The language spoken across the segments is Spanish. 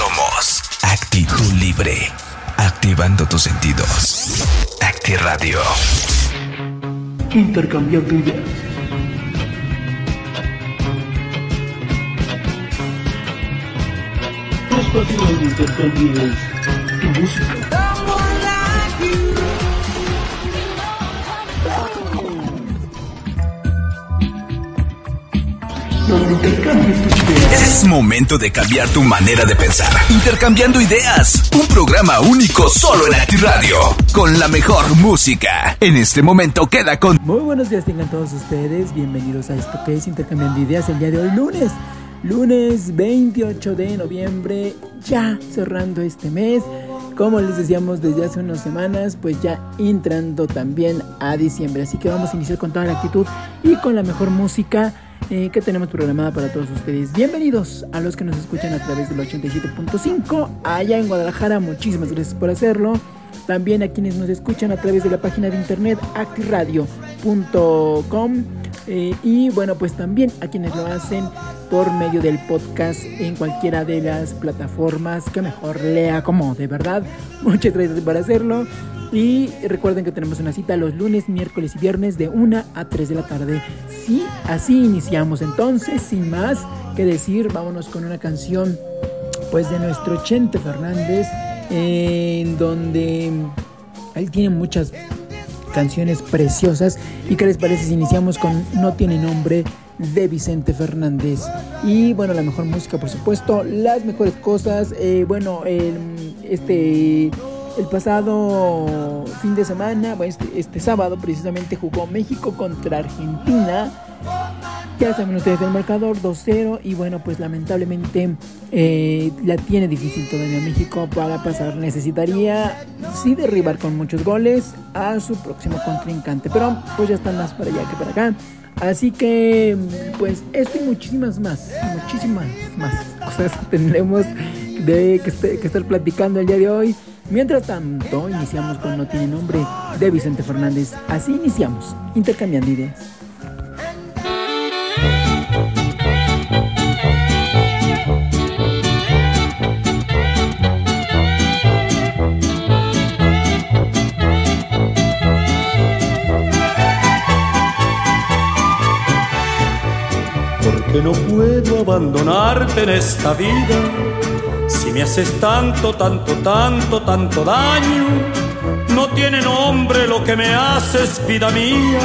Somos Actitud Libre. Activando tus sentidos. Acti Radio. Intercambiando ideas. Espacio donde intercambies tu música. Es momento de cambiar tu manera de pensar. Intercambiando ideas. Un programa único solo en Acti Radio. Con la mejor música. En este momento queda con Muy buenos días tengan todos ustedes, bienvenidos a esto que es Intercambiando Ideas el día de hoy lunes, lunes 28 de noviembre, ya cerrando este mes, como les decíamos desde hace unas semanas, pues ya entrando también a diciembre, así que vamos a iniciar con toda la actitud y con la mejor música eh, que tenemos programada para todos ustedes. Bienvenidos a los que nos escuchan a través del 87.5 allá en Guadalajara, muchísimas gracias por hacerlo. También a quienes nos escuchan a través de la página de internet actiradio.com eh, y bueno pues también a quienes lo hacen por medio del podcast en cualquiera de las plataformas que mejor le acomode, ¿verdad? Muchas gracias por hacerlo. Y recuerden que tenemos una cita los lunes, miércoles y viernes de 1 a 3 de la tarde. Sí, así iniciamos entonces, sin más que decir, vámonos con una canción pues de nuestro Chente Fernández, en donde él tiene muchas canciones preciosas. ¿Y qué les parece si iniciamos con No tiene nombre de Vicente Fernández? Y bueno, la mejor música, por supuesto, las mejores cosas. eh, bueno, este... El pasado fin de semana, este, este sábado precisamente jugó México contra Argentina. Ya saben ustedes el marcador 2-0 y bueno, pues lamentablemente eh, la tiene difícil todavía México para pasar. Necesitaría sí derribar con muchos goles a su próximo contrincante, pero pues ya están más para allá que para acá. Así que pues esto y muchísimas más, muchísimas más cosas tendremos de que, este- que estar platicando el día de hoy. Mientras tanto, iniciamos con No tiene nombre de Vicente Fernández. Así iniciamos, intercambiando ideas. Porque no puedo abandonarte en esta vida me haces tanto, tanto, tanto, tanto daño. No tiene nombre lo que me haces, vida mía.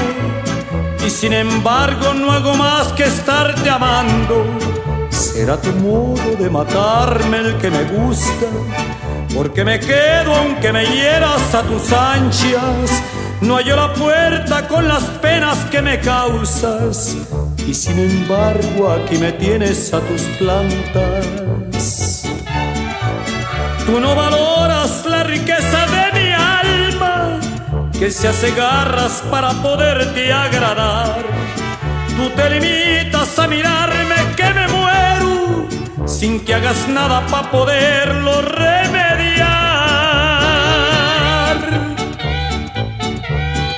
Y sin embargo no hago más que estarte amando. Será tu modo de matarme el que me gusta. Porque me quedo aunque me hieras a tus ansias. No hallo la puerta con las penas que me causas. Y sin embargo aquí me tienes a tus plantas. Tú no valoras la riqueza de mi alma, que se hace garras para poderte agradar. Tú te limitas a mirarme que me muero, sin que hagas nada para poderlo remediar.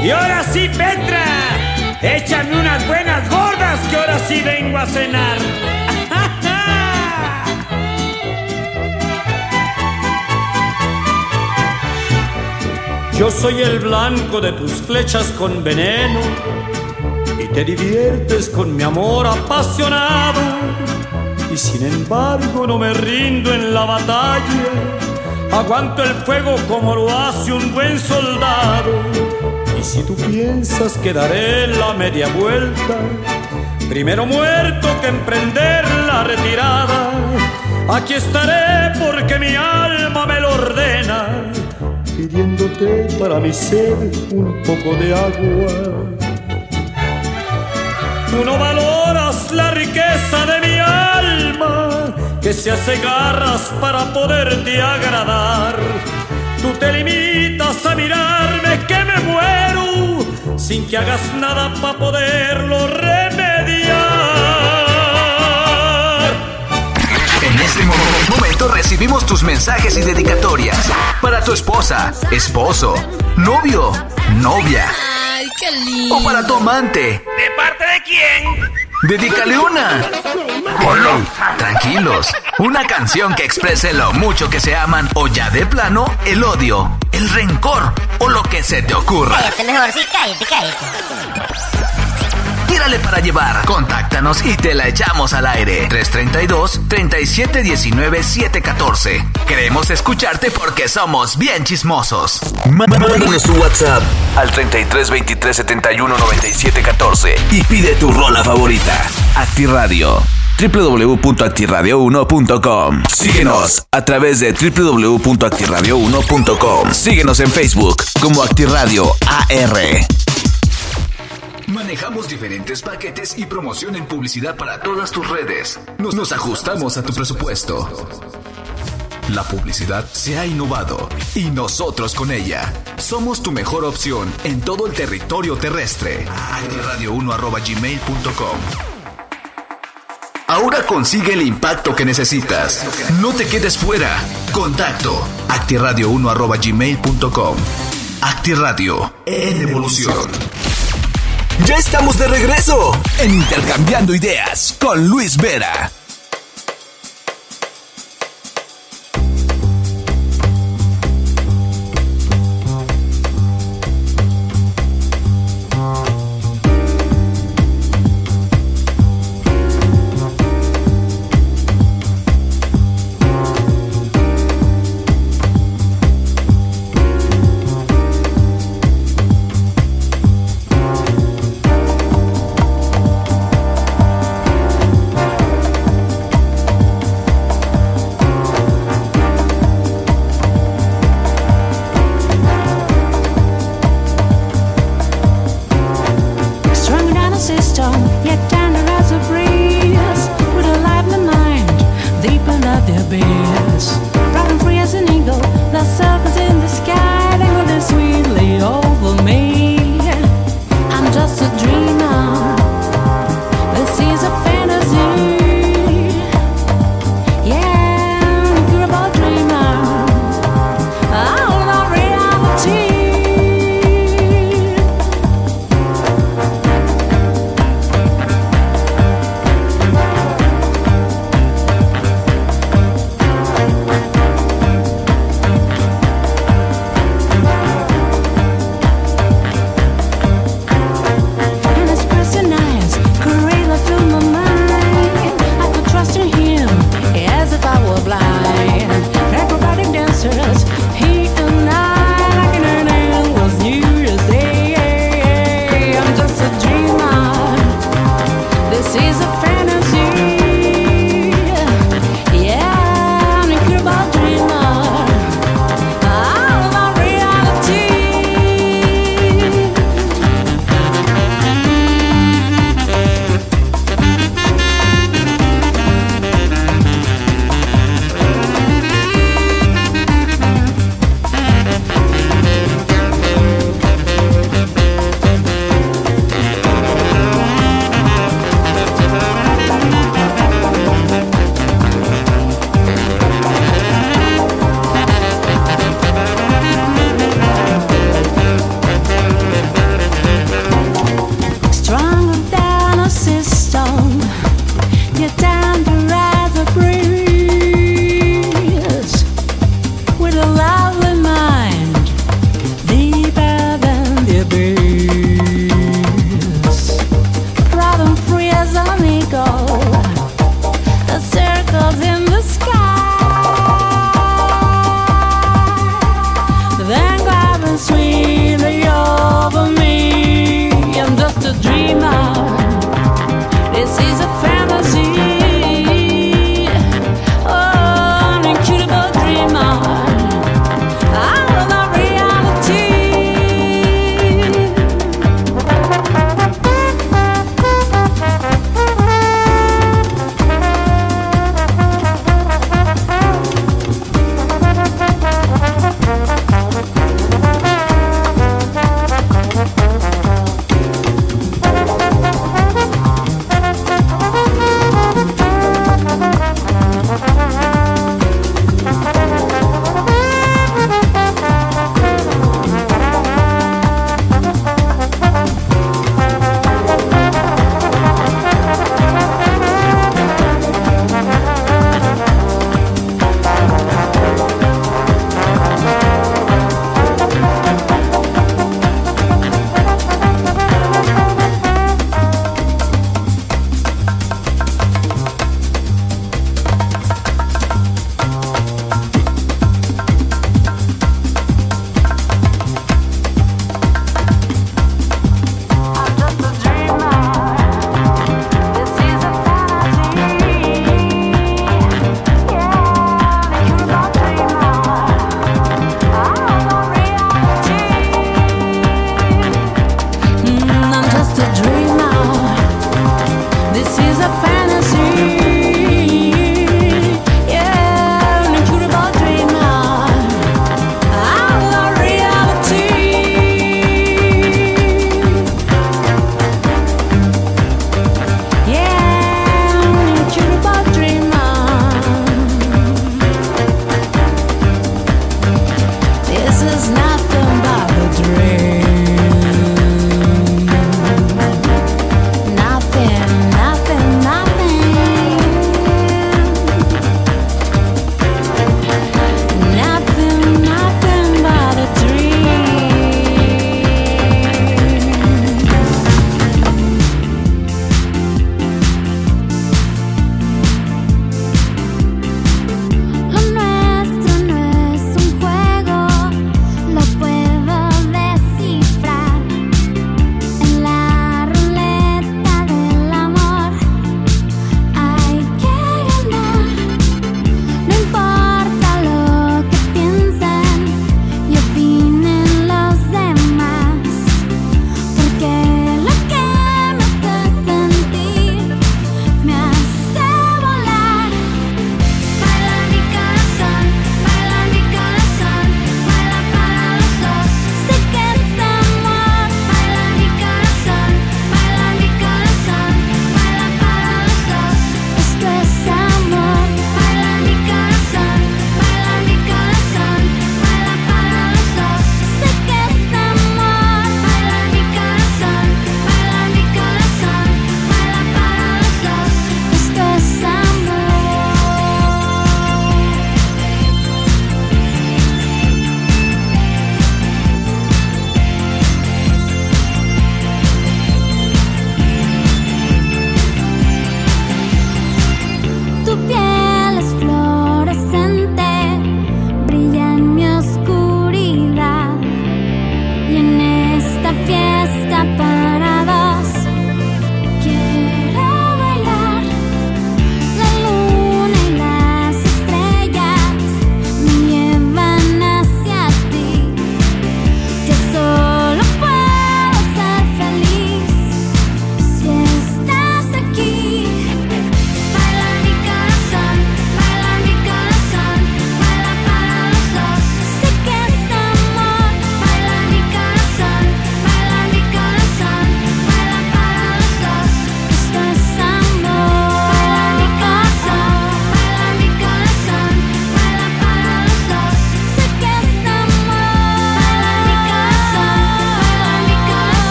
Y ahora sí, Petra, échame unas buenas gordas que ahora sí vengo a cenar. Yo soy el blanco de tus flechas con veneno y te diviertes con mi amor apasionado. Y sin embargo no me rindo en la batalla, aguanto el fuego como lo hace un buen soldado. Y si tú piensas que daré la media vuelta, primero muerto que emprender la retirada, aquí estaré porque mi alma me lo ordena para mi sed un poco de agua. Tú no valoras la riqueza de mi alma, que se hace garras para poderte agradar. Tú te limitas a mirarme que me muero, sin que hagas nada para poderlo remediar. Momento recibimos tus mensajes y dedicatorias. Para tu esposa, esposo, novio, novia Ay, qué lindo. o para tu amante. ¿De parte de quién? Dedícale una. Tranquilos. Una canción que exprese lo mucho que se aman o ya de plano el odio, el rencor o lo que se te ocurra. Cállate mejor, sí, cállate, cállate. Tírale para llevar. Contáctanos y te la echamos al aire. 332-3719-714. Queremos escucharte porque somos bien chismosos. Mándanos tu WhatsApp al 33 23 71 97 14 y pide tu rola favorita. ActiRadio www.actiradio1.com Síguenos a través de www.actiradio1.com Síguenos en Facebook como Actiradio AR. Manejamos diferentes paquetes y promoción en publicidad para todas tus redes. Nos, nos ajustamos a tu presupuesto. La publicidad se ha innovado y nosotros con ella. Somos tu mejor opción en todo el territorio terrestre. Radio1.gmail.com Ahora consigue el impacto que necesitas. No te quedes fuera. Contacto actiradio1.gmail.com Actiradio en evolución. Ya estamos de regreso en Intercambiando Ideas con Luis Vera.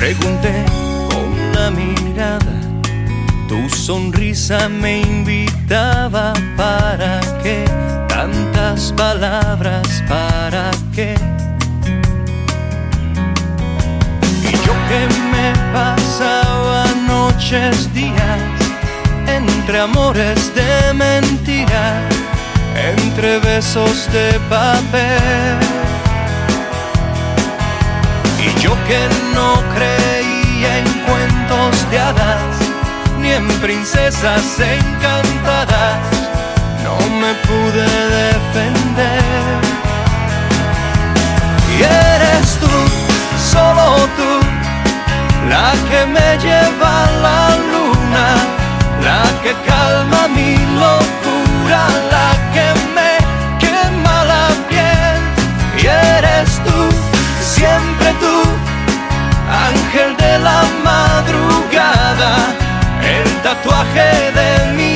Pregunté con una mirada, tu sonrisa me invitaba para qué, tantas palabras para qué. Y yo que me pasaba noches, días, entre amores de mentira, entre besos de papel. Yo que no creía en cuentos de hadas, ni en princesas encantadas, no me pude defender. Y eres tú, solo tú, la que me lleva a la luna, la que calma mi locura. ángel de la madrugada, el tatuaje de mi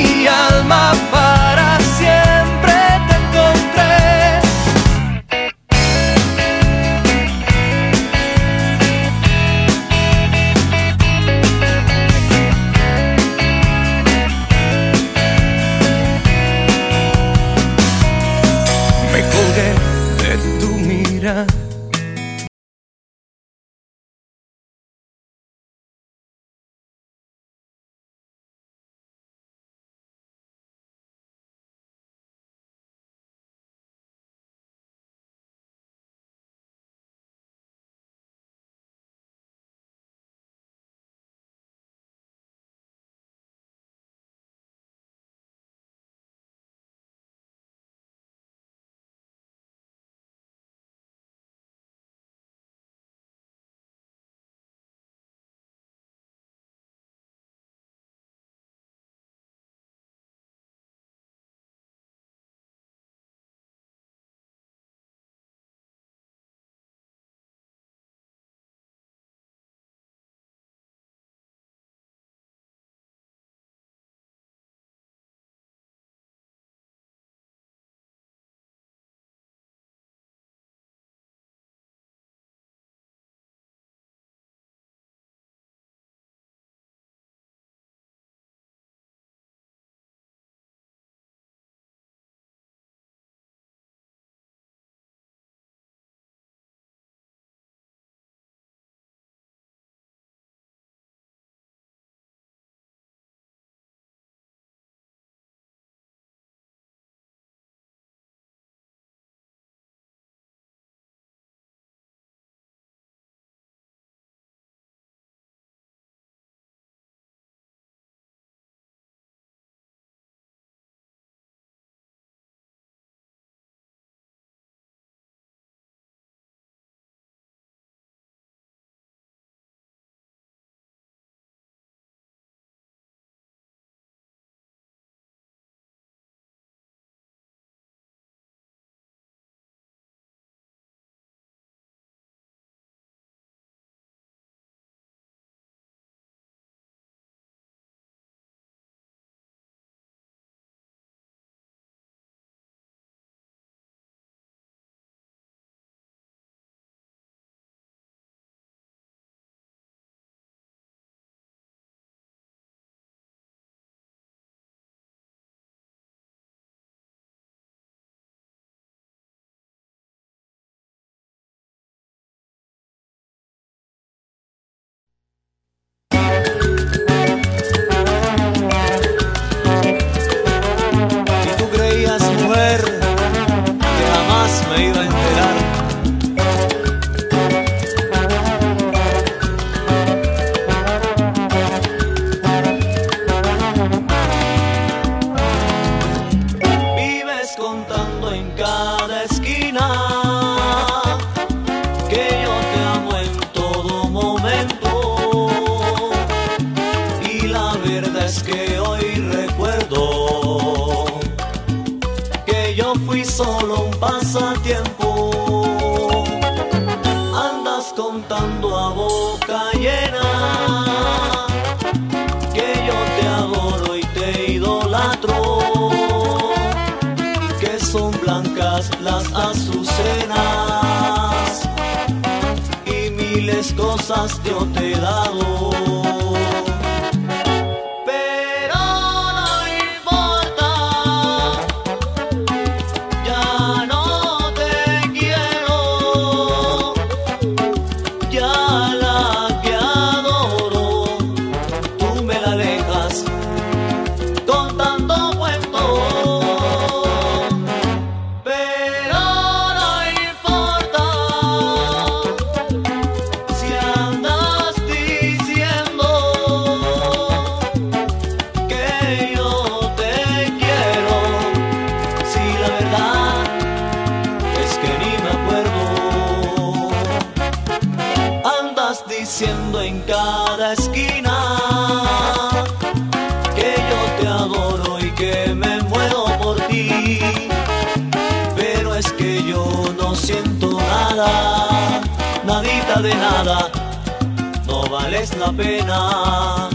vales la pena.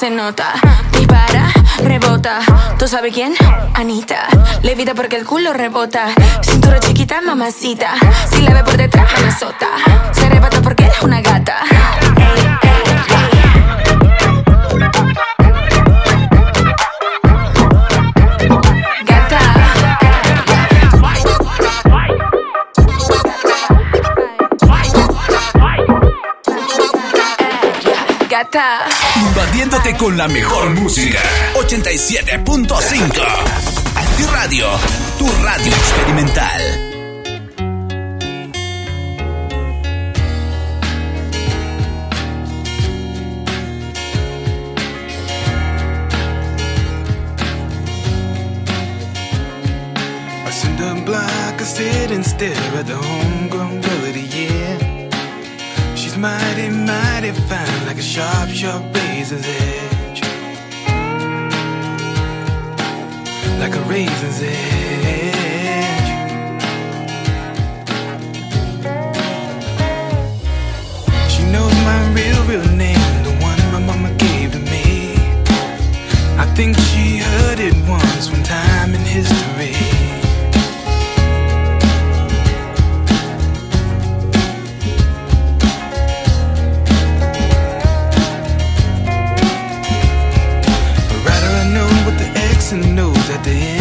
se nota. Dispara, rebota. ¿Tú sabes quién? Anita. Levita porque el culo rebota. Cintura chiquita, mamacita. Si la ve por detrás, me azota. Se arrebata porque eres una gata. Invadiéndote con la mejor música. 87.5. Antiradio, tu radio experimental. I sit and stare at the homegrown girl. mighty, mighty fine, like a sharp, sharp razor's edge. Like a razor's edge. She knows my real, real name, the one my mama gave to me. I think she heard it once, one time in history. at the end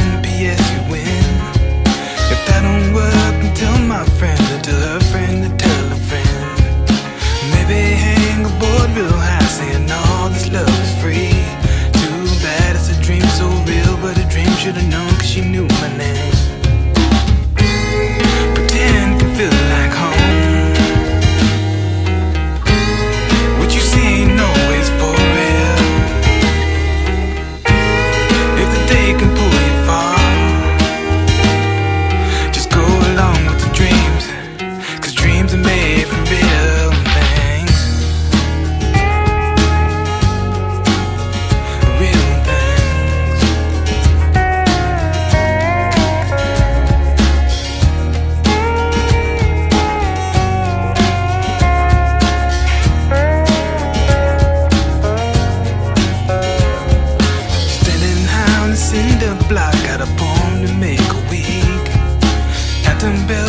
and build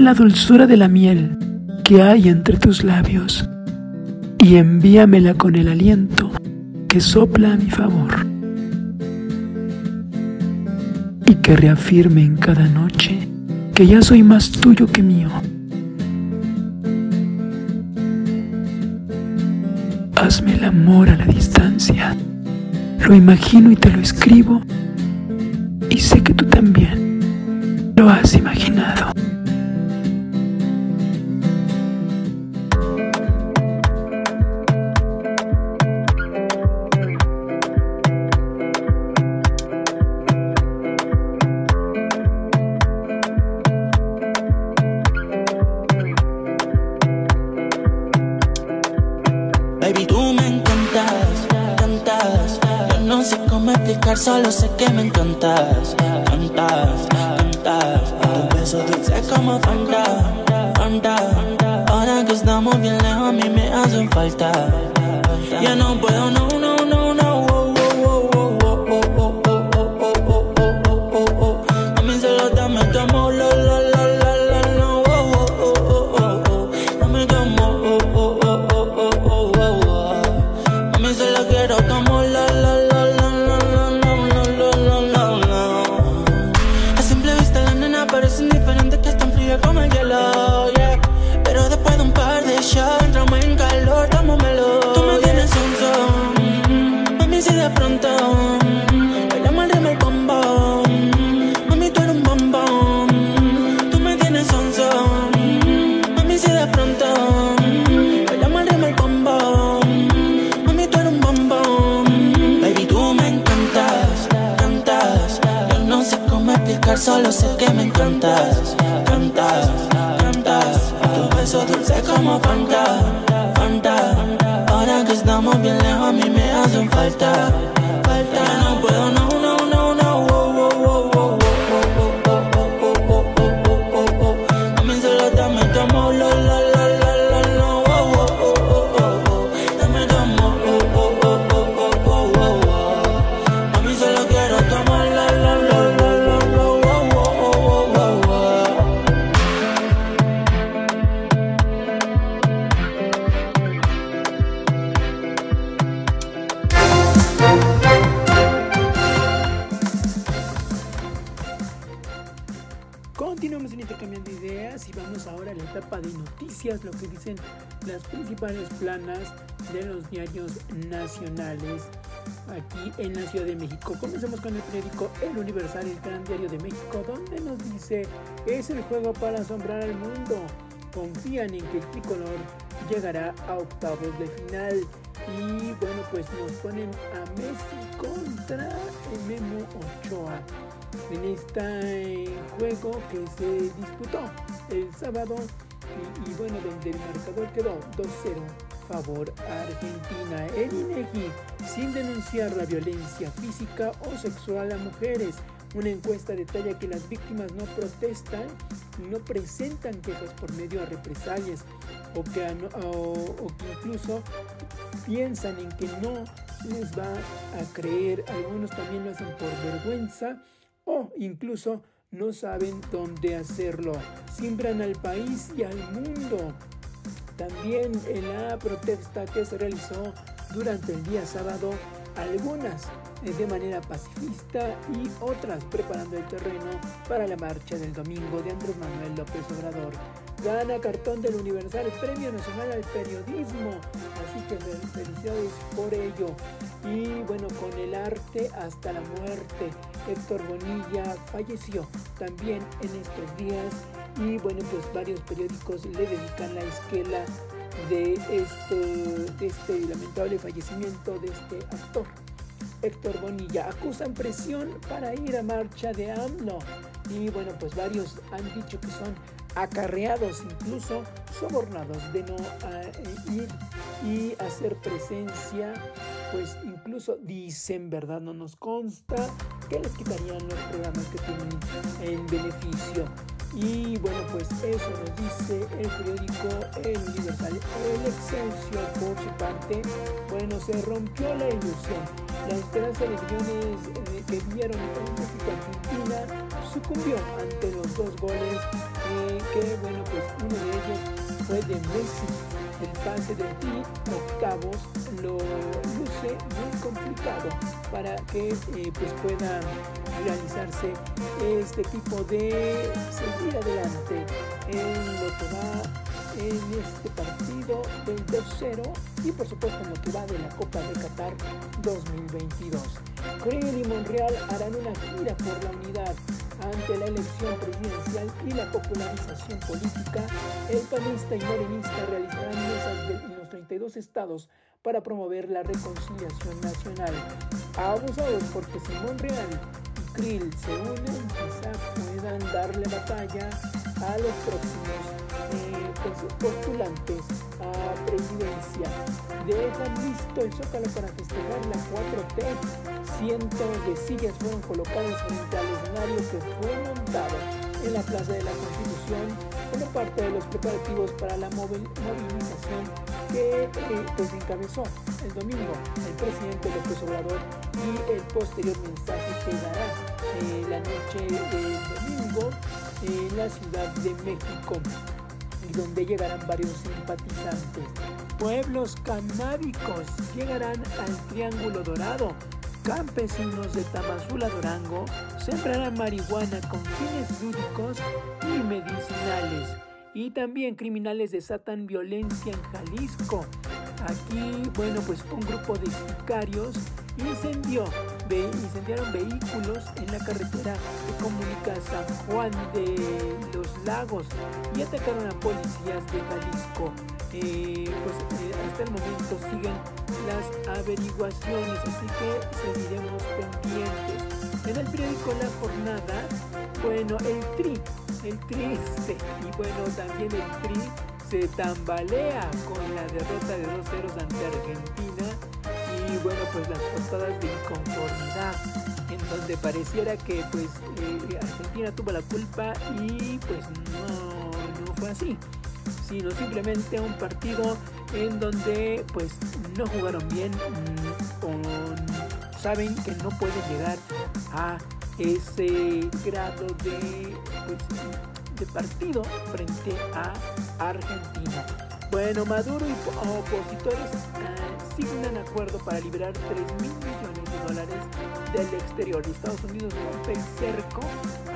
La dulzura de la miel que hay entre tus labios y envíamela con el aliento que sopla a mi favor y que reafirme en cada noche que ya soy más tuyo que mío. Hazme el amor a la distancia. Lo imagino y te lo escribo y sé que tú también encantas, cantas, cantas. Tu beso dulce como Fanta, Fanta. Ahora que estamos bien lejos, a mí me hacen falta. Planas de los diarios nacionales aquí en la Ciudad de México. Comencemos con el periódico El Universal, el gran diario de México, donde nos dice, es el juego para asombrar al mundo. Confían en que el tricolor llegará a octavos de final. Y bueno, pues nos ponen a Messi contra el Memo Ochoa en este juego que se disputó el sábado y, bueno donde el marcador quedó 2-0 favor Argentina. El INEGI sin denunciar la violencia física o sexual a mujeres. Una encuesta detalla que las víctimas no protestan no presentan quejas por medio a represalias o que, o que incluso piensan en que no les va a creer, algunos también lo hacen por vergüenza o incluso no saben dónde hacerlo. Siembran al país y al mundo. También en la protesta que se realizó durante el día sábado, algunas eh, de manera pacifista y otras preparando el terreno para la marcha del domingo de Andrés Manuel López Obrador. Gana cartón del Universal Premio Nacional al Periodismo, así que fel- felicidades por ello. Y bueno, con el arte hasta la muerte, Héctor Bonilla falleció también en estos días. Y bueno, pues varios periódicos le dedican la esquela de, esto, de este lamentable fallecimiento de este actor. Héctor Bonilla acusan presión para ir a marcha de AMLO y bueno pues varios han dicho que son acarreados incluso sobornados de no ah, eh, ir y hacer presencia pues incluso dicen verdad no nos consta que les quitarían los programas que tienen en beneficio Y bueno, pues eso nos dice el periódico El Universal. El Excelsior, por su parte, bueno, se rompió la ilusión. La esperanza de millones eh, que vieron en México-Argentina sucumbió ante los dos goles eh, que, bueno, pues uno de ellos fue de Messi. El pase de ti, octavos, lo luce muy complicado para que eh, pues pueda realizarse este tipo de seguir adelante en lo que va en este partido del 2-0 y por supuesto en lo que va de la Copa de Qatar 2022. Creel y Monreal harán una gira por la unidad ante la elección presidencial y la popularización política, el panista y morenista realizarán mesas en los 32 estados para promover la reconciliación nacional. Abusados porque si Monreal y Krill se unen, quizá puedan darle batalla a los próximos postulantes a presidencia. Dejan listo el zócalo para festejar la 4T. Cientos de sillas fueron colocadas frente al escenario que fue montado en la Plaza de la Constitución como parte de los preparativos para la movilización que eh, pues encabezó el domingo el presidente López Obrador y el posterior mensaje que dará eh, la noche del domingo en la Ciudad de México donde llegarán varios simpatizantes. Pueblos canábicos llegarán al Triángulo Dorado. Campesinos de Tamazula, Durango, sembrarán marihuana con fines lúdicos y medicinales. Y también criminales desatan violencia en Jalisco. Aquí, bueno, pues un grupo de sicarios incendió, incendiaron vehículos en la carretera que comunica San Juan de los Lagos y atacaron a policías de Jalisco. Eh, pues eh, hasta el momento siguen las averiguaciones, así que seguiremos pendientes. En el periódico La Jornada, bueno, el Tri, el triste y bueno, también el Tri se tambalea con la derrota de 2-0 ante Argentina y bueno, pues las portadas de inconformidad en donde pareciera que pues eh, Argentina tuvo la culpa y pues no, no fue así sino simplemente un partido en donde pues no jugaron bien mm, o saben que no pueden llegar a ese grado de, pues, de partido frente a Argentina. Bueno, Maduro y po- opositores ah, signan acuerdo para liberar 3 mil millones de dólares del exterior. Y Estados Unidos rompe el cerco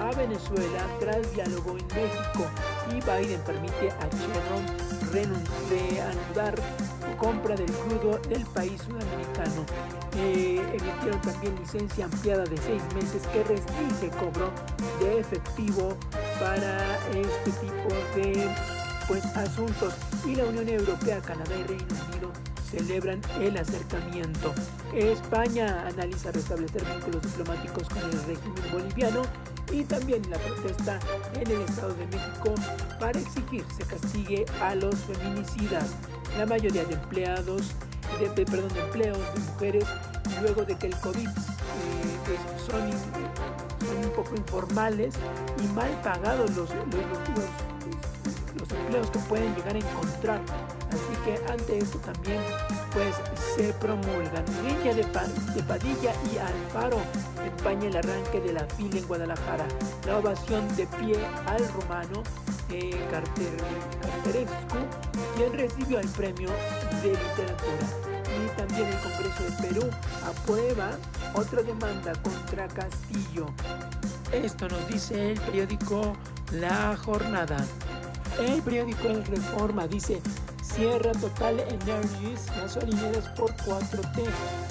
a Venezuela tras diálogo en México y Biden permite a Chevron reanudar compra del crudo del país sudamericano. Eh, emitieron también licencia ampliada de seis meses que restringe cobro de efectivo para este tipo de pues, asuntos. Y la Unión Europea, Canadá y Reino Unido celebran el acercamiento. España analiza restablecer vínculos diplomáticos con el régimen boliviano y también la protesta en el Estado de México para exigir se castigue a los feminicidas. La mayoría de empleados, de, perdón, de empleos de mujeres, luego de que el COVID eh, pues son, un poco informales y mal pagados los empleos que pueden llegar a encontrar. Así que ante esto también pues se promulgan. Riña de, de Padilla y Alfaro empaña el arranque de la fila en Guadalajara. La ovación de pie al rumano eh, Carter, Carterescu, quien recibió el premio de literatura. Y también el Congreso de Perú aprueba otra demanda contra Castillo. Esto nos dice el periódico La Jornada. El periódico El Reforma dice, cierra Total Energies gasolineras por 4T.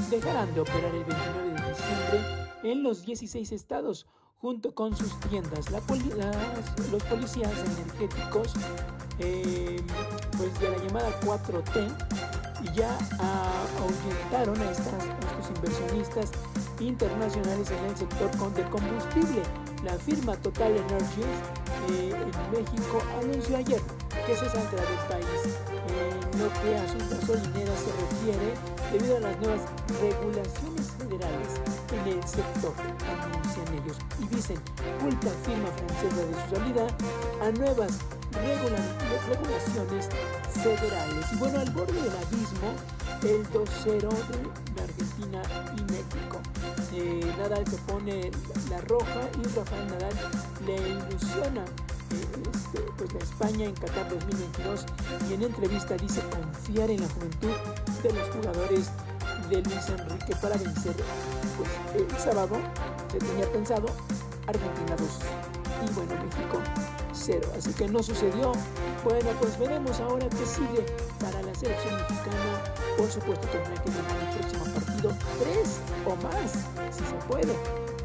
Dejarán de operar el 29 de diciembre en los 16 estados junto con sus tiendas. Los policías energéticos eh, pues de la llamada 4T ya ah, ahuyentaron a, estas, a estos inversionistas internacionales en el sector del combustible. La firma Total Energies eh, en México anunció ayer que se saldrá del país. En lo que a sus gasolineras se refiere, debido a las nuevas regulaciones federales en el sector, anuncian ellos. Y dicen, culpa firma francesa de su salida a nuevas regula- regulaciones federales. Y bueno, al borde del abismo, el 2-0 de, de Argentina y México. Nadal se pone la roja y Rafael Nadal le ilusiona eh, este, pues la España en Qatar 2022 y en entrevista dice confiar en la juventud de los jugadores de Luis Enrique para vencer pues el sábado se tenía pensado Argentina 2 y bueno México 0 así que no sucedió. Bueno pues veremos ahora qué sigue para la selección mexicana. Por supuesto tendrá que ganar el próximo 3 o más si se puede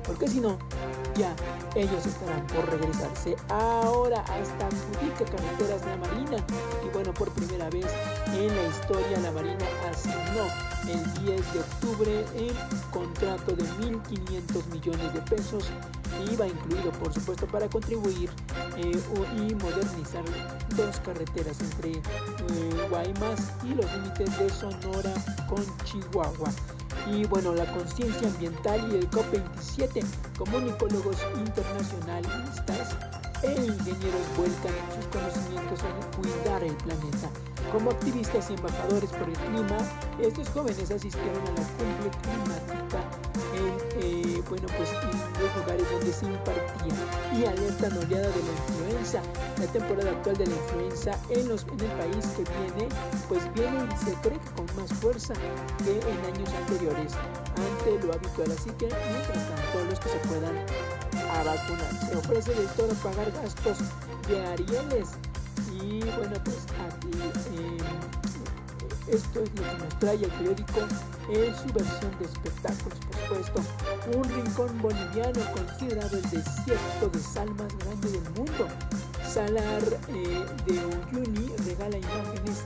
porque si no ya ellos estarán por regresarse. Ahora hasta adjudica carreteras de la Marina. Y bueno, por primera vez en la historia la Marina asignó el 10 de octubre el contrato de 1.500 millones de pesos. IVA incluido, por supuesto, para contribuir eh, y modernizar dos carreteras entre eh, Guaymas y los límites de Sonora con Chihuahua. Y bueno, la conciencia ambiental y el COP27, comunicólogos internacionalistas e ingenieros vuelcan sus conocimientos en cuidar el planeta. Como activistas y embajadores por el clima, estos jóvenes asistieron a la cumbre climática bueno, pues los lugares donde se impartía y alertan oleada de la influenza. La temporada actual de la influenza en, los, en el país que viene, pues viene se cree que con más fuerza que en años anteriores ante lo habitual. Así que, mientras tanto, los que se puedan a vacunar. Se ofrece del todo pagar gastos de Arieles. Y bueno, pues aquí eh, esto es lo que nos trae el periódico en su versión de espectáculos, por supuesto. Un rincón boliviano considerado el desierto de sal más grande del mundo. Salar eh, de Uyuni regala imágenes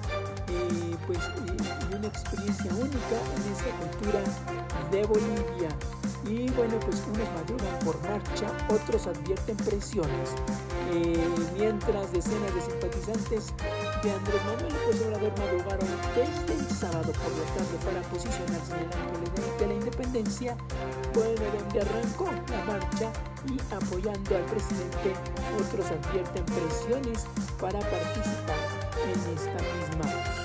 eh, pues, eh, experiencia única en esta cultura de Bolivia. Y bueno, pues unos madrugan por marcha, otros advierten presiones. Eh, mientras decenas de simpatizantes de Andrés Manuel López Obrador madrugaron desde el sábado por la tarde para posicionarse en el ángulo de, de la independencia, bueno, donde arrancó la marcha y apoyando al presidente, otros advierten presiones para participar en esta misma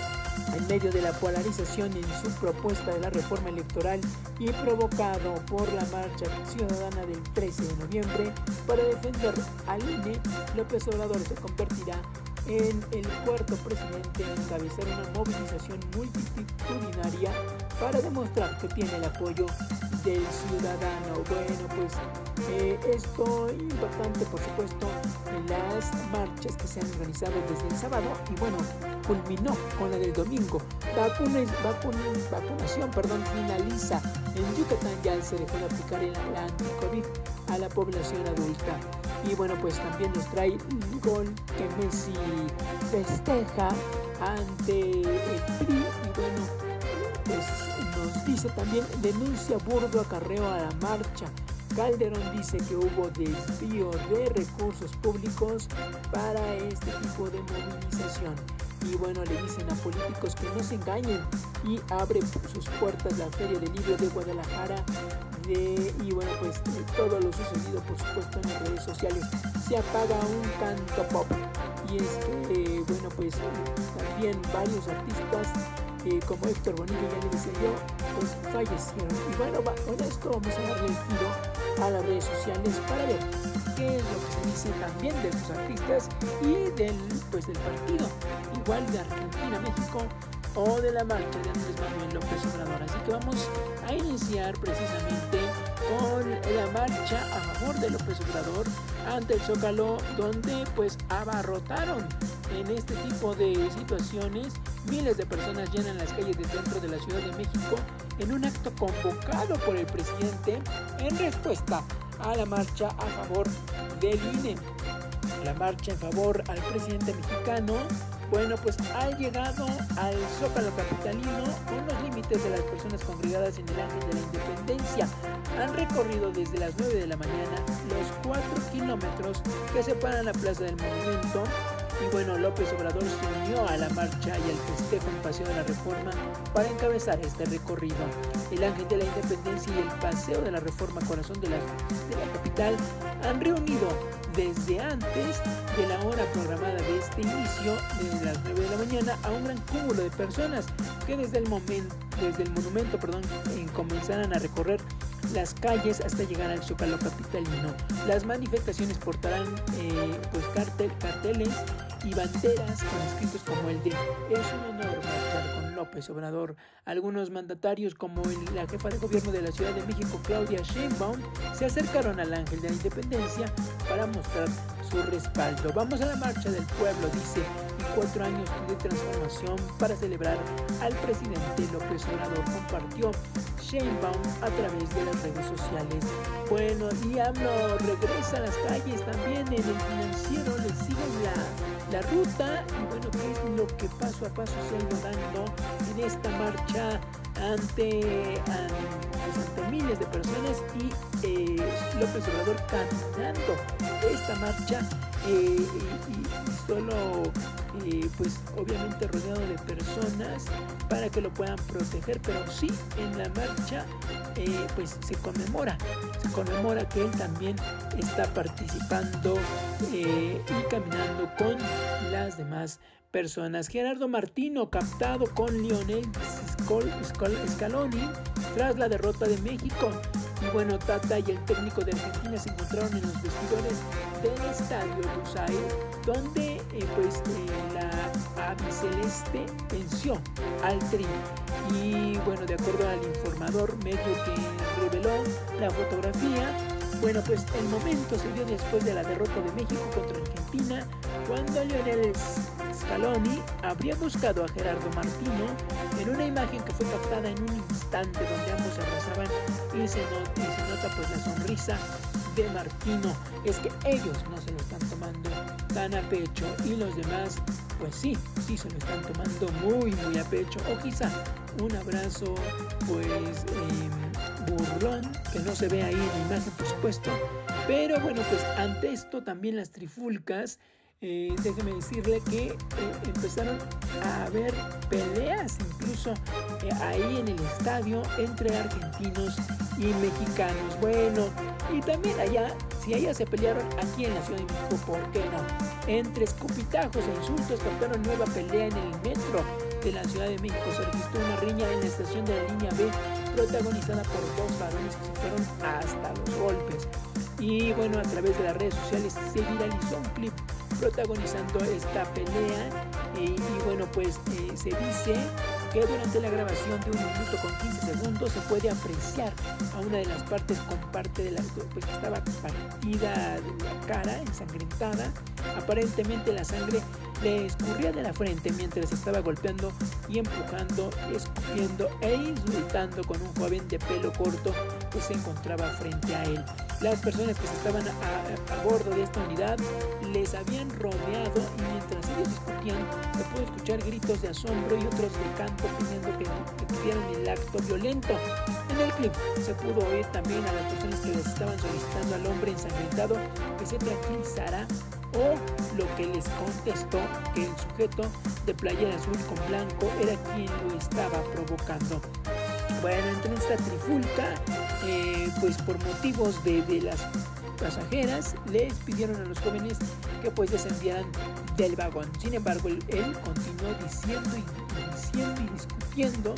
en medio de la polarización en su propuesta de la reforma electoral y provocado por la marcha ciudadana del 13 de noviembre para defender al INE, López Obrador se convertirá en el cuarto presidente en encabezar una movilización multitudinaria para demostrar que tiene el apoyo del ciudadano. Bueno, pues eh, esto importante, por supuesto, en las marchas que se han organizado desde el sábado y bueno, culminó con la del domingo. Vacunas, vacun- vacunación perdón, finaliza. En Yucatán ya se dejó de aplicar el, anti-COVID a la población adulta. Y bueno, pues también nos trae un gol que Messi festeja ante el PRI. Y bueno, pues dice también denuncia burdo acarreo a la marcha. Calderón dice que hubo desvío de recursos públicos para este tipo de movilización. Y bueno, le dicen a políticos que no se engañen y abre sus puertas la Feria del Libro de Guadalajara. Y bueno, pues eh, todo lo sucedido, por supuesto, en las redes sociales. Se apaga un canto pop. Y es que, eh, bueno, pues eh, también varios artistas como Héctor Bonilla, ya le yo, pues fallecieron. Y bueno, con esto vamos a darle el giro a las redes sociales para ver qué es lo que se dice también de sus artistas y del, pues, del partido, igual de Argentina, México o de la marcha de Andrés Manuel López Obrador. Así que vamos a iniciar precisamente con la marcha a favor de López Obrador ante el Zócalo, donde pues abarrotaron en este tipo de situaciones. Miles de personas llenan las calles de dentro de la Ciudad de México en un acto convocado por el presidente en respuesta a la marcha a favor del INE. La marcha en favor al presidente mexicano, bueno, pues ha llegado al Zócalo Capitalino con los límites de las personas congregadas en el Ángel de la Independencia. Han recorrido desde las 9 de la mañana los 4 kilómetros que separan la Plaza del Monumento Y bueno, López Obrador se unió a la marcha y al festejo en Paseo de la Reforma para encabezar este recorrido. El Ángel de la Independencia y el Paseo de la Reforma Corazón de la, de la capital han reunido desde antes de la hora programada de este inicio, desde las 9 de la mañana, a un gran cúmulo de personas que desde el momento, desde el monumento, perdón, a recorrer las calles hasta llegar al Zócalo capitalino. Las manifestaciones portarán eh, pues cartel, carteles y banderas con escritos como el de Es un honor marchar con López Obrador. Algunos mandatarios como la jefa de gobierno de la Ciudad de México, Claudia Sheinbaum, se acercaron al Ángel de la Independencia para mostrar su respaldo. Vamos a la marcha del pueblo, dice, y cuatro años de transformación para celebrar al presidente López Obrador, compartió Sheinbaum a través de las redes sociales. Bueno, y regresa a las calles también en el financiero, le siguen la, la ruta y bueno, qué es lo que paso a paso se ha ido dando en esta marcha ante, an- pues, ante miles de personas y eh, López Obrador caminando esta marcha eh, y- y solo eh, pues obviamente rodeado de personas para que lo puedan proteger pero sí en la marcha eh, pues se conmemora. Se conmemora que él también está participando eh, y caminando con las demás personas. Gerardo Martino captado con Lionel Scaloni tras la derrota de México bueno, Tata y el técnico de Argentina se encontraron en los vestidores del estadio Lusail, donde eh, pues eh, la abiceleste venció al Tri. Y bueno, de acuerdo al informador medio que reveló la fotografía, bueno, pues el momento se dio después de la derrota de México contra Argentina, cuando Lionel Scaloni habría buscado a Gerardo Martino en una imagen que fue captada en un instante donde ambos se abrazaban y se, no- y se nota pues la sonrisa de Martino. Es que ellos no se lo están tomando tan a pecho y los demás pues sí, sí se lo están tomando muy muy a pecho o quizá un abrazo pues em, burlón que no se ve ahí en la imagen por supuesto pero bueno pues ante esto también las trifulcas eh, déjeme decirle que eh, empezaron a haber peleas incluso eh, ahí en el estadio entre argentinos y mexicanos. Bueno, y también allá, si allá se pelearon aquí en la Ciudad de México, ¿por qué no? Entre escupitajos e insultos captaron nueva pelea en el metro de la Ciudad de México. Se registró una riña en la estación de la línea B protagonizada por dos varones que se fueron hasta los golpes. Y bueno, a través de las redes sociales se viralizó un clip protagonizando esta pelea y bueno pues eh, se dice que durante la grabación de un minuto con 15 segundos se puede apreciar a una de las partes con parte de la pues que estaba partida de la cara ensangrentada. Aparentemente la sangre le escurría de la frente mientras estaba golpeando y empujando escupiendo e insultando con un joven de pelo corto que se encontraba frente a él. Las personas que estaban a- a bordo de esta unidad les habían rodeado y mientras ellos discutían se pudo escuchar gritos de asombro y otros de canto pidiendo que detuvieran el acto violento. En el clip se pudo oír también a las personas que les estaban solicitando al hombre ensangrentado que se tranquilizara o lo que les contestó que el sujeto de playera azul con blanco era quien lo estaba provocando. Bueno, entre esta trifulca, eh, pues por motivos de, de las pasajeras, les pidieron a los jóvenes que pues descendieran del vagón. Sin embargo, él, él continuó diciendo y, y discutiendo,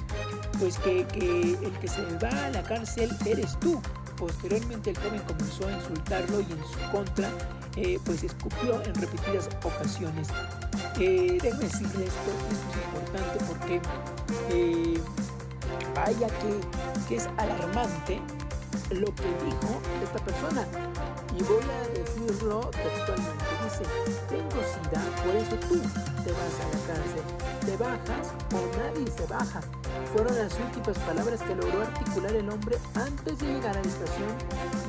pues que, que el que se va a la cárcel eres tú. Posteriormente el joven comenzó a insultarlo y en su contra, eh, pues escupió en repetidas ocasiones. Eh, déjame decirle esto, esto es importante porque eh, vaya que, que es alarmante lo que dijo esta persona. Y voy a decirlo textualmente. Dice, tengo sida, por eso tú te vas a la cárcel. Te bajas o nadie se baja. Fueron las últimas palabras que logró articular el hombre antes de llegar a la estación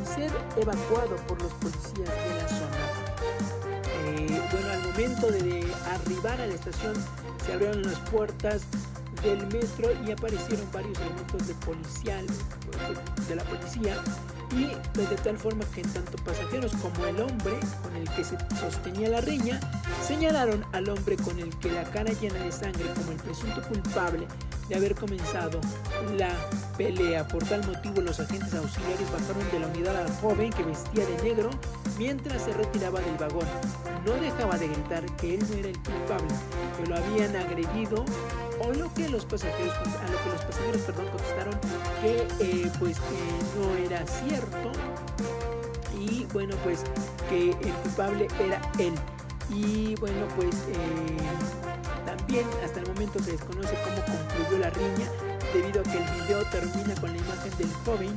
y ser evacuado por los policías de la zona. Eh, bueno, al momento de arribar a la estación se abrieron las puertas del metro y aparecieron varios elementos de policial, de la policía y pues, de tal forma que tanto pasajeros como el hombre con el que se sostenía la riña señalaron al hombre con el que la cara llena de sangre como el presunto culpable de haber comenzado la pelea. Por tal motivo los agentes auxiliares bajaron de la unidad al joven que vestía de negro mientras se retiraba del vagón. No dejaba de gritar que él no era el culpable, que lo habían agredido o lo que los pasajeros a lo que los pasajeros perdón contestaron que eh, pues no era cierto y bueno pues que el culpable era él y bueno pues eh, también hasta el momento se desconoce cómo concluyó la riña debido a que el video termina con la imagen del joven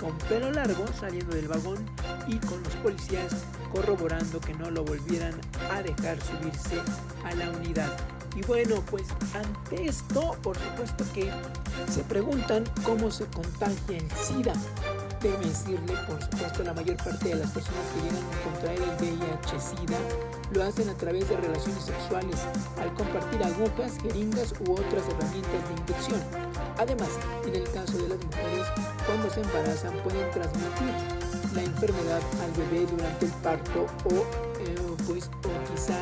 con pelo largo saliendo del vagón y con los policías corroborando que no lo volvieran a dejar subirse a la unidad. Y bueno, pues ante esto, por supuesto que se preguntan cómo se contagia el SIDA. Déjeme decirle, por supuesto, la mayor parte de las personas que llegan a contraer el VIH-SIDA lo hacen a través de relaciones sexuales, al compartir agujas, jeringas u otras herramientas de inyección. Además, en el caso de las mujeres, cuando se embarazan pueden transmitir la enfermedad al bebé durante el parto o, eh, pues, o quizá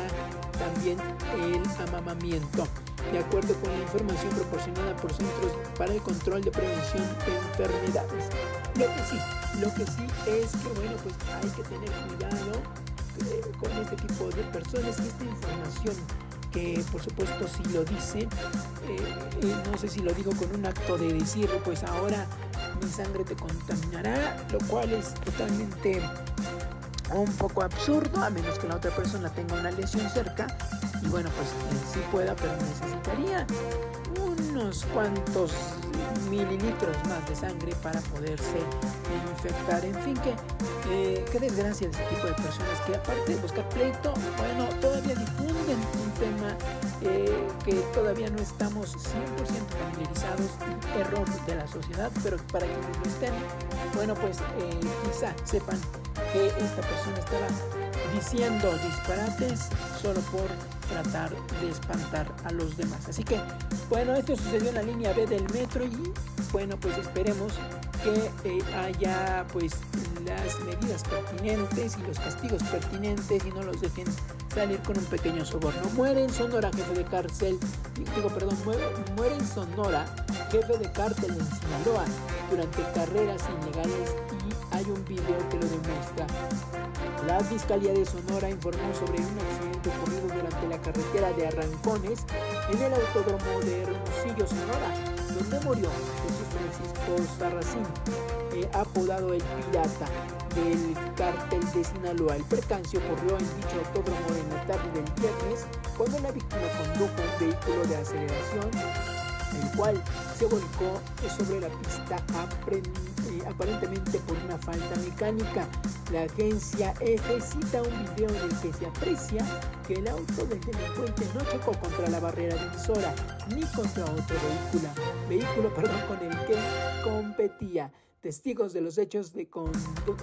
también el amamamiento. De acuerdo con la información proporcionada por Centros para el Control de Prevención de Enfermedades. Lo que sí, lo que sí es que bueno, pues hay que tener cuidado eh, con este tipo de personas y esta información que por supuesto si lo dice, eh, no sé si lo digo con un acto de decir, pues ahora mi sangre te contaminará, lo cual es totalmente un poco absurdo, a menos que la otra persona tenga una lesión cerca. Y bueno, pues sí pueda, pero necesitaría unos cuantos mililitros más de sangre para poderse infectar. En fin, que eh, qué desgracia de ese tipo de personas que aparte de buscar pleito, bueno, todavía difunden un tema eh, que todavía no estamos 100% familiarizados, error de la sociedad, pero para quienes lo estén, bueno, pues eh, quizá sepan que esta persona estaba diciendo disparates solo por tratar de espantar a los demás. Así que, bueno, esto sucedió en la línea B del metro y, bueno, pues esperemos que eh, haya pues las medidas pertinentes y los castigos pertinentes y no los dejen salir con un pequeño soborno. Muere en Sonora, jefe de cárcel, digo, perdón, muere, muere en Sonora, jefe de cártel en Sinaloa durante carreras ilegales y hay un video que lo demuestra. La Fiscalía de Sonora informó sobre un accidente ocurrido durante la carretera de Arrancones en el autódromo de Hermosillo, Sonora, donde murió Jesús Francisco Sarracín, apodado el Pirata del cártel de Sinaloa. El percance ocurrió en dicho autódromo en la tarde del viernes cuando la víctima condujo un vehículo de aceleración, el cual se volcó sobre la pista eh, aparentemente por una falta mecánica. La agencia EFE cita un video en el que se aprecia que el auto del delincuente no chocó contra la barrera divisora ni contra otro vehículo, vehículo perdón, con el que competía. Testigos de los hechos de con,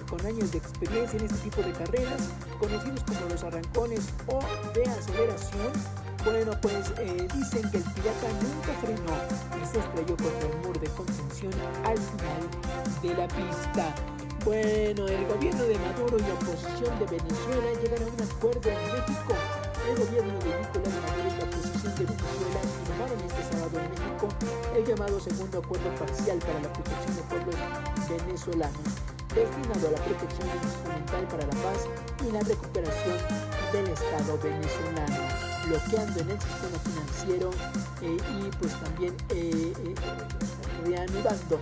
con años de experiencia en este tipo de carreras, conocidos como los arrancones o de aceleración, bueno, pues eh, dicen que el pirata nunca frenó y se estrelló contra el muro de contención al final de la pista. Bueno, el gobierno de Maduro y la oposición de Venezuela llegan a un acuerdo en México. El gobierno de Nicolás Maduro y la oposición de Venezuela firmaron este sábado en México el llamado segundo acuerdo parcial para la protección de pueblos venezolanos, destinado a la protección instrumental para la paz y la recuperación del Estado venezolano, bloqueando en el sistema financiero eh, y pues también eh, eh, reanudando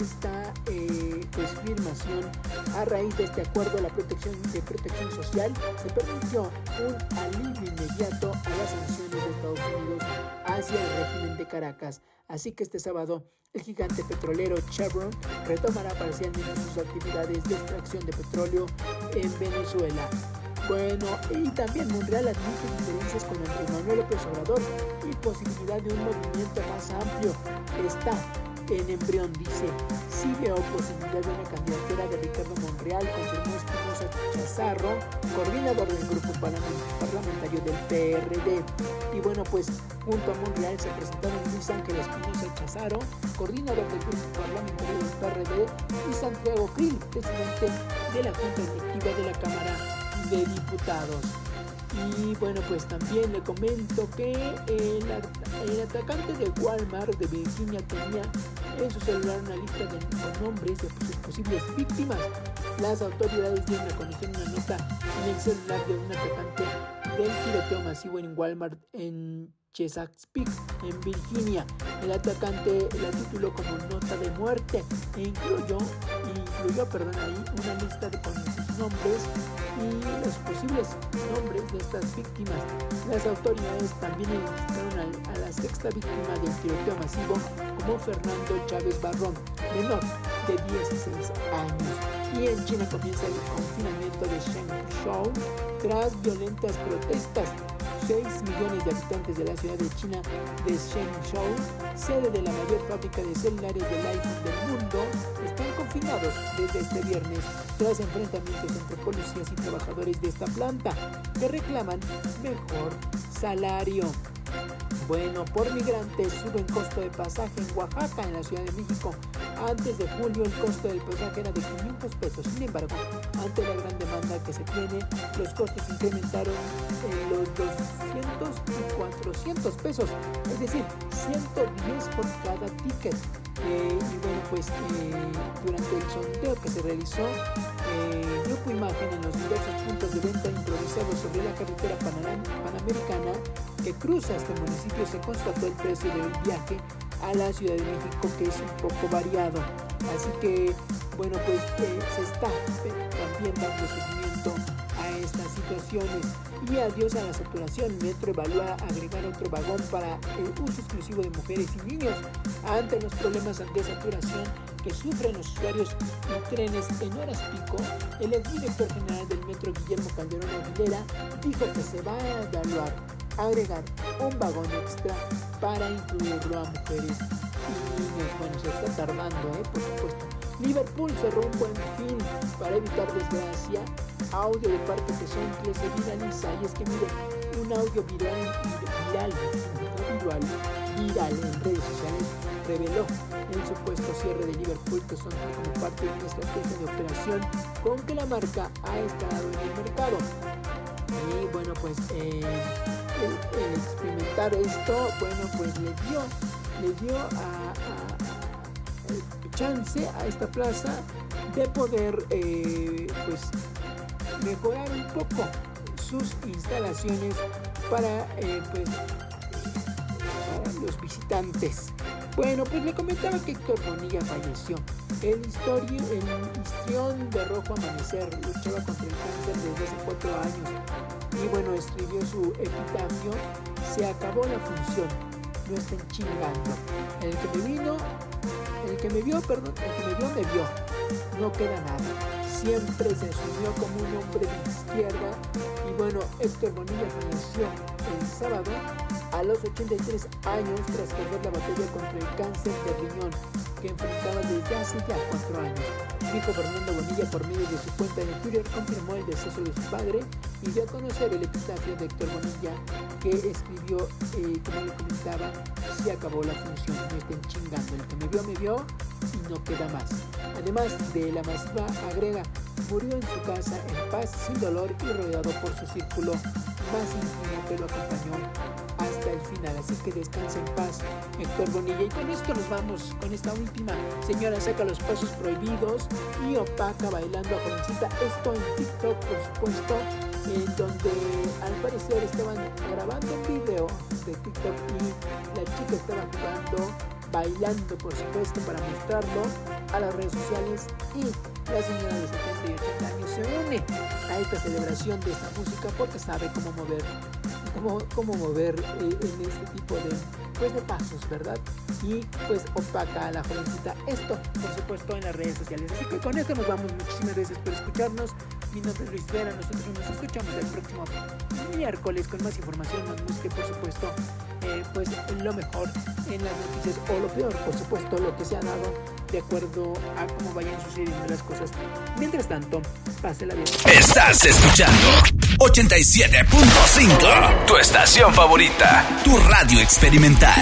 esta eh, pues, firmación a raíz de este acuerdo la protección de protección social se permitió un alivio inmediato a las sanciones de Estados Unidos hacia el régimen de Caracas. Así que este sábado el gigante petrolero Chevron retomará parcialmente sus actividades de extracción de petróleo en Venezuela. Bueno, y también Monreal admite diferencias con Andrés Manuel López Obrador y posibilidad de un movimiento más amplio. Está en embrión dice, sí veo posibilidad de una candidatura de Ricardo Monreal, confirmó Espinosa Chazarro, coordinador del grupo parlamentario del PRD. Y bueno, pues junto a Monreal se presentaron Luis Ángel Espinosa Chazarro, coordinador del grupo parlamentario del PRD, y Santiago Krill, presidente de la Junta Directiva de la Cámara de Diputados. Y bueno, pues también le comento que el, el atacante de Walmart de Virginia tenía en su celular una lista de nombres de sus posibles víctimas. Las autoridades dieron a conocer una nota en el celular de un atacante del tiroteo masivo en Walmart en Chesapeake, en Virginia. El atacante la tituló como nota de muerte e incluyó, incluyó perdón, ahí una lista de nombres y los posibles nombres de estas víctimas. Las autoridades también identificaron a, a la sexta víctima del tiroteo masivo como Fernando Chávez Barrón, menor de 16 años. Y en China comienza el confinamiento de Shenzhou tras violentas protestas. 6 millones de habitantes de la ciudad de China de Shenzhou, sede de la mayor fábrica de celulares del iPhone del mundo, están confinados desde este viernes tras enfrentamientos entre policías y trabajadores de esta planta que reclaman mejor salario. Bueno, por migrantes suben costo de pasaje en Oaxaca, en la Ciudad de México. Antes de julio el costo del pasaje era de 500 pesos. Sin embargo, ante la gran demanda que se tiene, los costos incrementaron en los 200 y 400 pesos. Es decir, 110 por cada ticket. Eh, y bueno, pues eh, durante el sondeo que se realizó, eh, Imagen en los diversos puntos de venta improvisados sobre la carretera Panam panamericana cruza este municipio se constató el precio del viaje a la Ciudad de México que es un poco variado. Así que, bueno, pues eh, se está también dando seguimiento a estas situaciones. Y adiós a la saturación, Metro evalúa agregar otro vagón para el uso exclusivo de mujeres y niños. Ante los problemas de saturación que sufren los usuarios y trenes en horas pico, el exdirector general del Metro, Guillermo Calderón Aguilera, dijo que se va a evaluar agregar un vagón extra para incluirlo a mujeres y niños. Bueno, se está tardando, ¿eh? por supuesto. Liverpool cerró un buen fin para evitar desgracia. Audio de parte que son que se viraliza. Y es que miren, un audio viral, viral, viral, viral en redes sociales reveló el supuesto cierre de Liverpool que son como parte de una estrategia de operación con que la marca ha escalado en el mercado. Y bueno, pues eh, experimentar esto, bueno, pues le dio, le dio a, chance a esta plaza de poder, eh, pues, mejorar un poco sus instalaciones para, eh, pues, los visitantes. Bueno, pues le comentaba que Héctor Bonilla falleció. El, historio, el histrión de rojo amanecer luchaba contra el cáncer desde hace cuatro años y bueno, escribió su epitafio, se acabó la función, no estén chingando. El que me vino, el que me vio, perdón, el que me vio, me vio. No queda nada. Siempre se asumió como un hombre de izquierda y bueno, Héctor Bonilla falleció el sábado a los 83 años tras perder la batalla contra el cáncer de riñón que enfrentaba desde hace ya cuatro años. Dijo Fernando Bonilla por medio de su cuenta de Twitter confirmó el deceso de su padre y dio a conocer el epitafio de Héctor Bonilla que escribió, eh, como le comentaba, se acabó la función, no estén chingando, el que me vio me vio y no queda más. Además de la masiva agrega, murió en su casa en paz, sin dolor y rodeado por su círculo más íntimo que lo acompañó hasta el final. Así que descansa en paz, Héctor Bonilla. Y con esto nos vamos, con esta última. Señora, saca los pasos prohibidos y opaca bailando a jovencita. Esto en TikTok, por supuesto, en donde al parecer estaban grabando un video de TikTok y la chica estaba jugando, bailando, por supuesto, para mostrarlo a las redes sociales. Y la señora de 78 años se une a esta celebración de esta música porque sabe cómo mover cómo, mover eh, en este tipo de, pues, de pasos, ¿verdad? Y pues opaca a la jovencita. Esto, por supuesto, en las redes sociales. Así que con esto nos vamos. Muchísimas gracias por escucharnos. Mi nombre es Luis Vera. Nosotros nos escuchamos el próximo miércoles con más información, más música, por supuesto, eh, pues lo mejor en las noticias o lo peor, por supuesto, lo que se ha dado de acuerdo a cómo vayan sucediendo las cosas. Mientras tanto, pásela bien. Estás escuchando 87.5, tu estación favorita, tu radio experimental.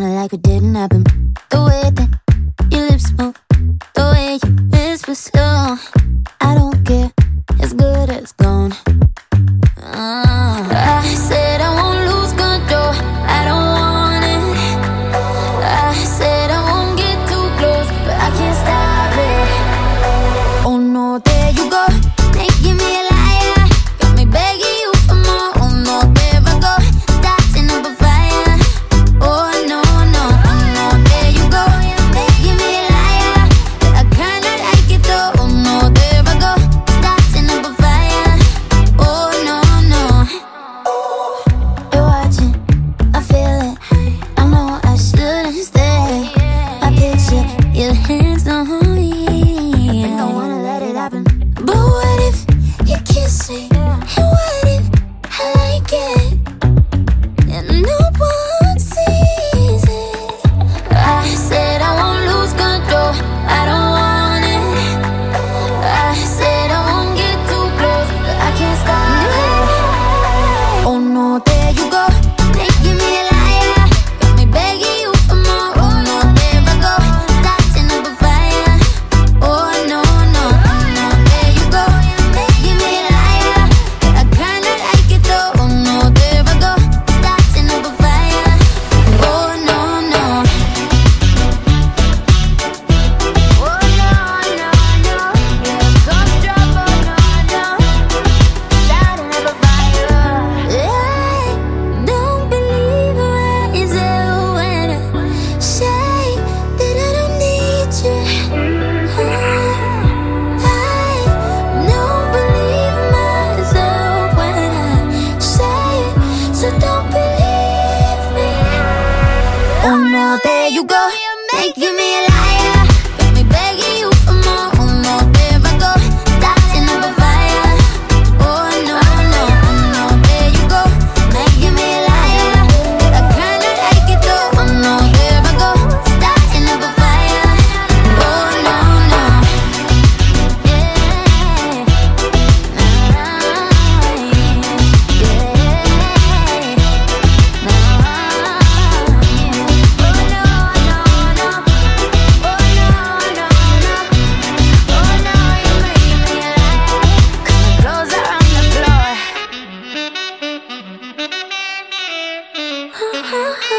kinda like it didn't happen. The way that your lips move, the way you whisper slow.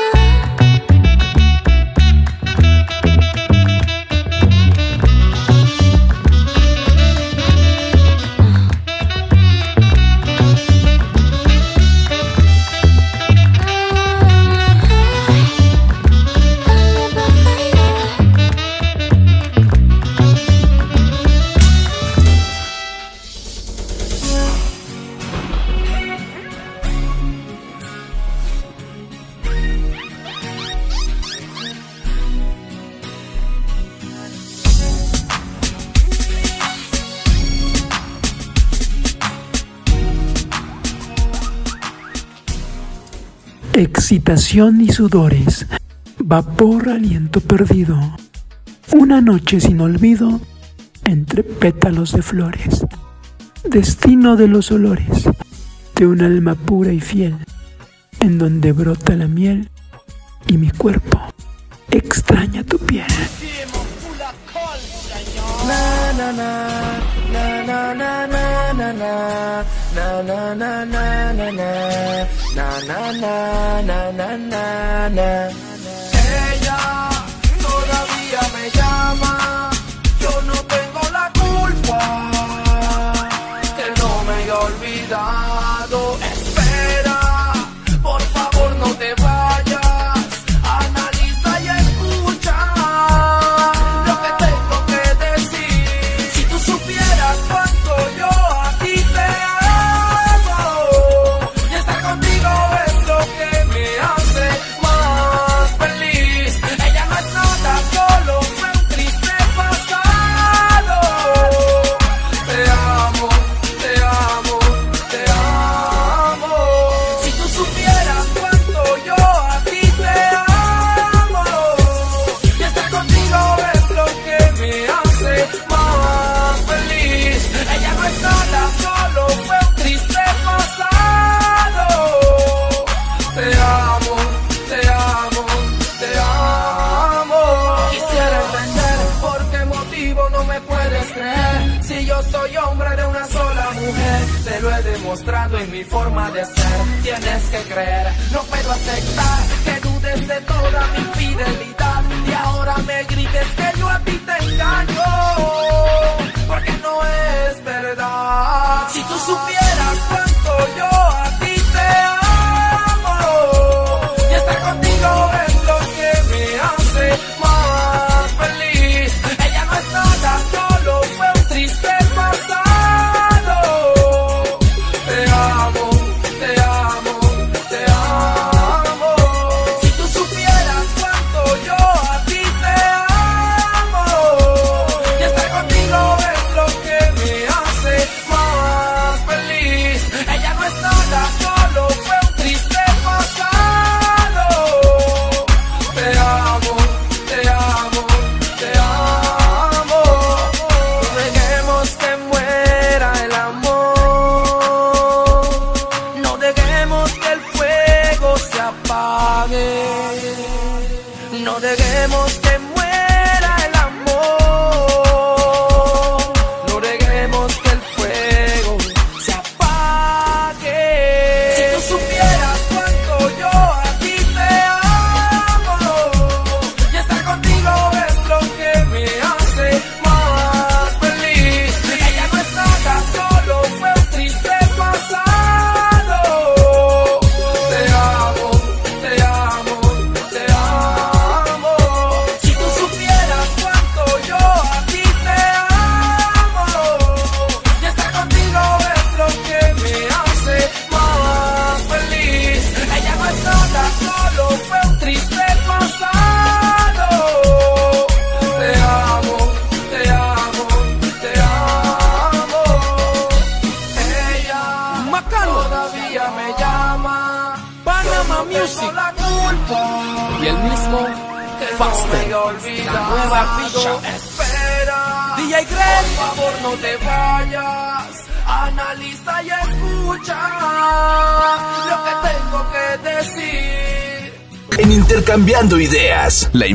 you excitación y sudores, vapor, aliento perdido, una noche sin olvido entre pétalos de flores, destino de los olores, de un alma pura y fiel, en donde brota la miel y mi cuerpo extraña tu piel na na na na na na na na na na na na na na na na na na Ella todavía me llama. Yo no tengo la culpa. Que no me he olvidado. No puedo aceptar que dudes de toda mi fidelidad y ahora me grites que yo a ti te engaño, porque no es verdad. Si tú supieras cuánto yo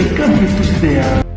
Donde intercambies tus ideas.